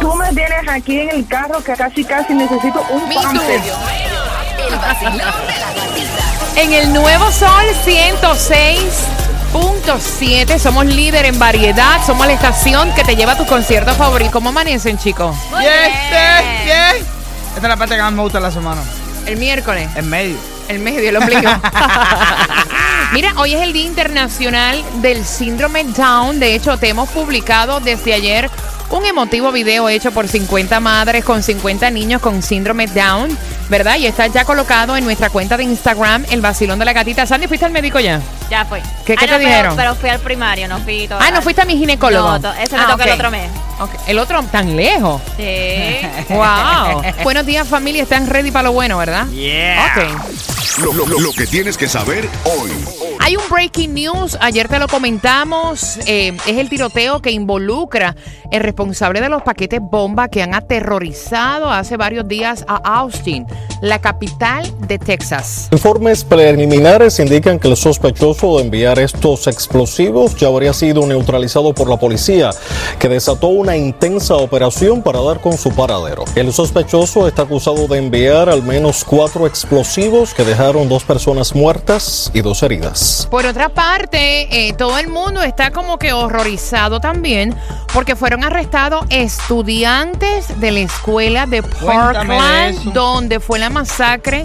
Tú me tienes aquí en el carro que casi casi necesito un pamper. El vacilón de la gatita. En el Nuevo Sol 106.7 somos líder en variedad. Somos la estación que te lleva a tus conciertos favoritos. ¿Cómo amanecen, chicos? Yes, yes, yes. Esta es la parte que más me gusta de la semana. El miércoles. En medio. El medio, el ombligo. Mira, hoy es el Día Internacional del Síndrome Down. De hecho, te hemos publicado desde ayer un emotivo video hecho por 50 madres con 50 niños con síndrome Down, ¿verdad? Y está ya colocado en nuestra cuenta de Instagram, el vacilón de la gatita. Sandy, ¿fuiste al médico ya? Ya fui. ¿Qué- Ah, qué no, te pero- dijeron? Pero fui al primario, no fui todo. Ah, ¿no fuiste a mi ginecólogo? No, ese me Ah, toca el otro mes. El otro tan lejos. Sí. Wow. Buenos días, familia. Están ready para lo bueno, ¿verdad? Yeah. Ok. Lo, lo- lo que tienes que saber hoy. Hay un breaking news, ayer te lo comentamos, eh, es el tiroteo que involucra el responsable de los paquetes bomba que han aterrorizado hace varios días a Austin, la capital de Texas. Informes preliminares indican que el sospechoso de enviar estos explosivos ya habría sido neutralizado por la policía, que desató una intensa operación para dar con su paradero. El sospechoso está acusado de enviar al menos cuatro explosivos que dejaron dos personas muertas y dos heridas. Por otra parte, eh, todo el mundo está como que horrorizado también porque fueron arrestados estudiantes de la escuela de Cuéntame Parkland, donde fue la masacre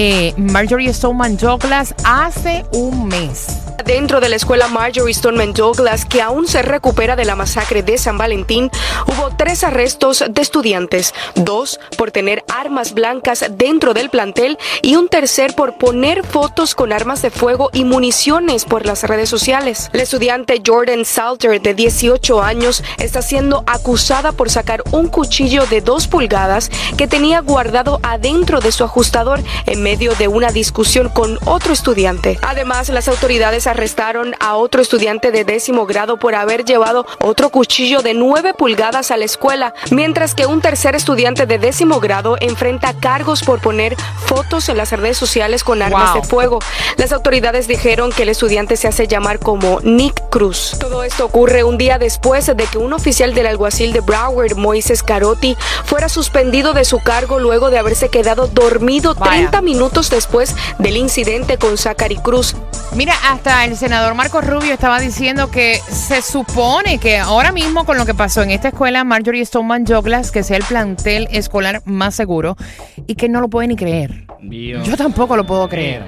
eh, Marjorie Stoneman Douglas hace un mes. Dentro de la escuela Marjorie Stoneman Douglas, que aún se recupera de la masacre de San Valentín, hubo tres arrestos de estudiantes, dos por tener armas blancas dentro del plantel y un tercer por poner fotos con armas de fuego y municiones por las redes sociales. La estudiante Jordan Salter, de 18 años, está siendo acusada por sacar un cuchillo de dos pulgadas que tenía guardado adentro de su ajustador en medio de una discusión con otro estudiante. Además, las autoridades arrestaron a otro estudiante de décimo grado por haber llevado otro cuchillo de 9 pulgadas a la escuela, mientras que un tercer estudiante de décimo grado enfrenta cargos por poner fotos en las redes sociales con armas Wow. de fuego. Las autoridades dijeron que el estudiante se hace llamar como Nick Cruz. Todo esto ocurre un día después de que un oficial del alguacil de Broward, Moises Carotti, fuera suspendido de su cargo luego de haberse quedado dormido Vaya. 30 minutos después del incidente con Zachary Cruz. Mira, hasta el senador Marco Rubio estaba diciendo que se supone que ahora mismo con lo que pasó en esta escuela Marjorie Stoneman Douglas, que sea el plantel escolar más seguro y que no lo puede ni creer. Dios. Yo tampoco lo puedo creer.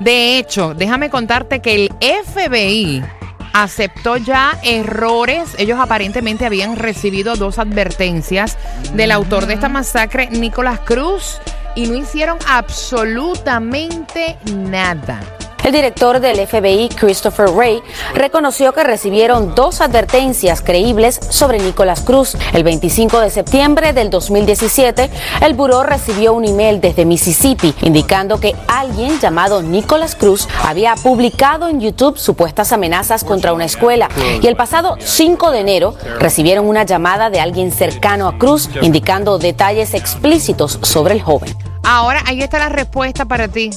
De hecho, déjame contarte que el FBI aceptó ya errores. Ellos aparentemente habían recibido dos advertencias del autor de esta masacre, Nicolás Cruz, y no hicieron absolutamente nada. El director del FBI, Christopher Wray, reconoció que recibieron dos advertencias creíbles sobre Nicolás Cruz. El 25 de septiembre del 2017, el buró recibió un email desde Mississippi indicando que alguien llamado Nicolás Cruz había publicado en YouTube supuestas amenazas contra una escuela. Y el pasado 5 de enero recibieron una llamada de alguien cercano a Cruz indicando detalles explícitos sobre el joven. Ahora, ahí está la respuesta para ti.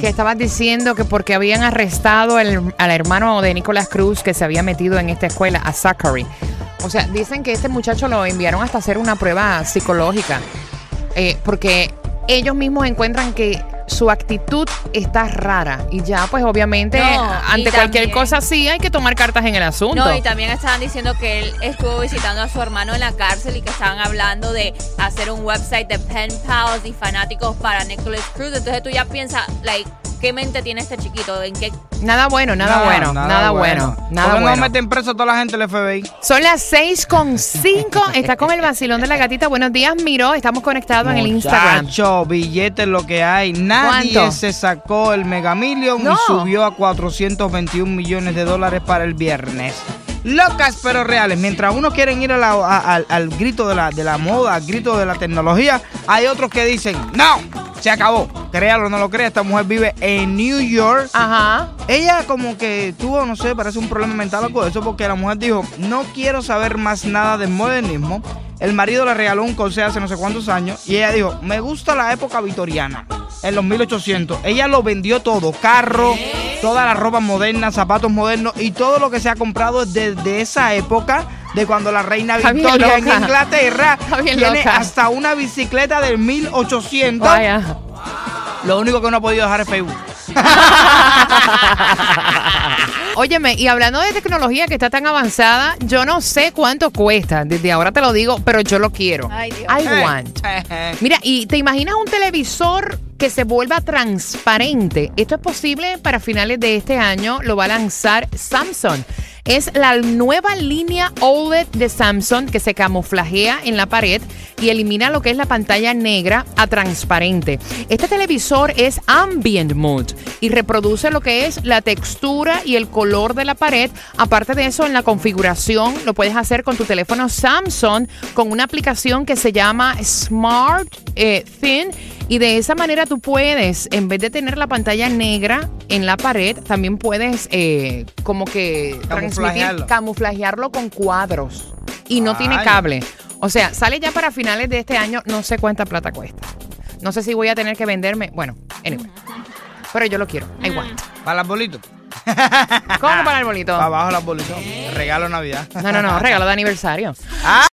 Que estabas diciendo que porque habían arrestado al, al hermano de Nicolás Cruz que se había metido en esta escuela, a Zachary. O sea, dicen que este muchacho lo enviaron hasta hacer una prueba psicológica. eh, porque ellos mismos encuentran que su actitud está rara. Y ya, pues obviamente, No, ante cualquier también- cosa así, hay que tomar cartas en el asunto. No, y también estaban diciendo que él estuvo visitando a su hermano en la cárcel y que estaban hablando de hacer un website de pen pals y fanáticos para Nicholas Cruz. Entonces tú ya piensas, like, ¿qué mente tiene este chiquito? ¿En qué Nada bueno, nada, bueno, nada, bueno, nada ¿Por qué bueno. no meten preso a toda la gente del FBI? Son las 6 con 5. Está con el vacilón de la gatita. Buenos días, Miro. Estamos conectados en el Instagram. Muchacho, billetes lo que hay. Nadie ¿Cuánto? se sacó el Mega Million No. y subió a 421 millones de dólares para el viernes. locas pero reales. Mientras unos quieren ir a la- a- al, al grito de la, de la moda, al grito de la tecnología, hay otros que dicen, no, se acabó. Créalo o no lo crea, esta mujer vive en New York. Ajá. Ella como que tuvo, no sé, parece un problema mental o algo de eso, porque la mujer dijo, no quiero saber más nada del modernismo. El marido le regaló un corsé hace no sé cuántos años y ella dijo, me gusta la época victoriana, en los 1800. Ella lo vendió todo, carro, toda la ropa moderna, zapatos modernos y todo lo que se ha comprado desde esa época, de cuando la reina Victoria en. Inglaterra tiene loca. hasta una bicicleta del 1800. Vaya. Lo único que no ha podido dejar es Facebook. Óyeme, y hablando de tecnología que está tan avanzada, yo no sé cuánto cuesta, desde ahora te lo digo, pero yo lo quiero. Ay, Dios. I want. Mira, y te imaginas un televisor que se vuelva transparente. Esto es posible para finales de este año, lo va a lanzar Samsung. Es la nueva línea OLED de Samsung que se camuflajea en la pared y elimina lo que es la pantalla negra a transparente. Este televisor es ambient mode y reproduce lo que es la textura y el color de la pared. Aparte de eso, en la configuración lo puedes hacer con tu teléfono Samsung con una aplicación que se llama Smart eh, Thin. Y de esa manera tú puedes, en vez de tener la pantalla negra en la pared, también puedes eh, como que transmitir, Camuflajearlo. camuflajearlo con cuadros. Y no tiene cable. O sea, sale ya para finales de este año, no sé cuánta plata cuesta. No sé si voy a tener que venderme. Bueno, anyway. Pero yo lo quiero. I want. Para las bolitos. ¿Cómo para el bolito? Para abajo las bolitas. Regalo Navidad. No, no, no, regalo de aniversario. Ah,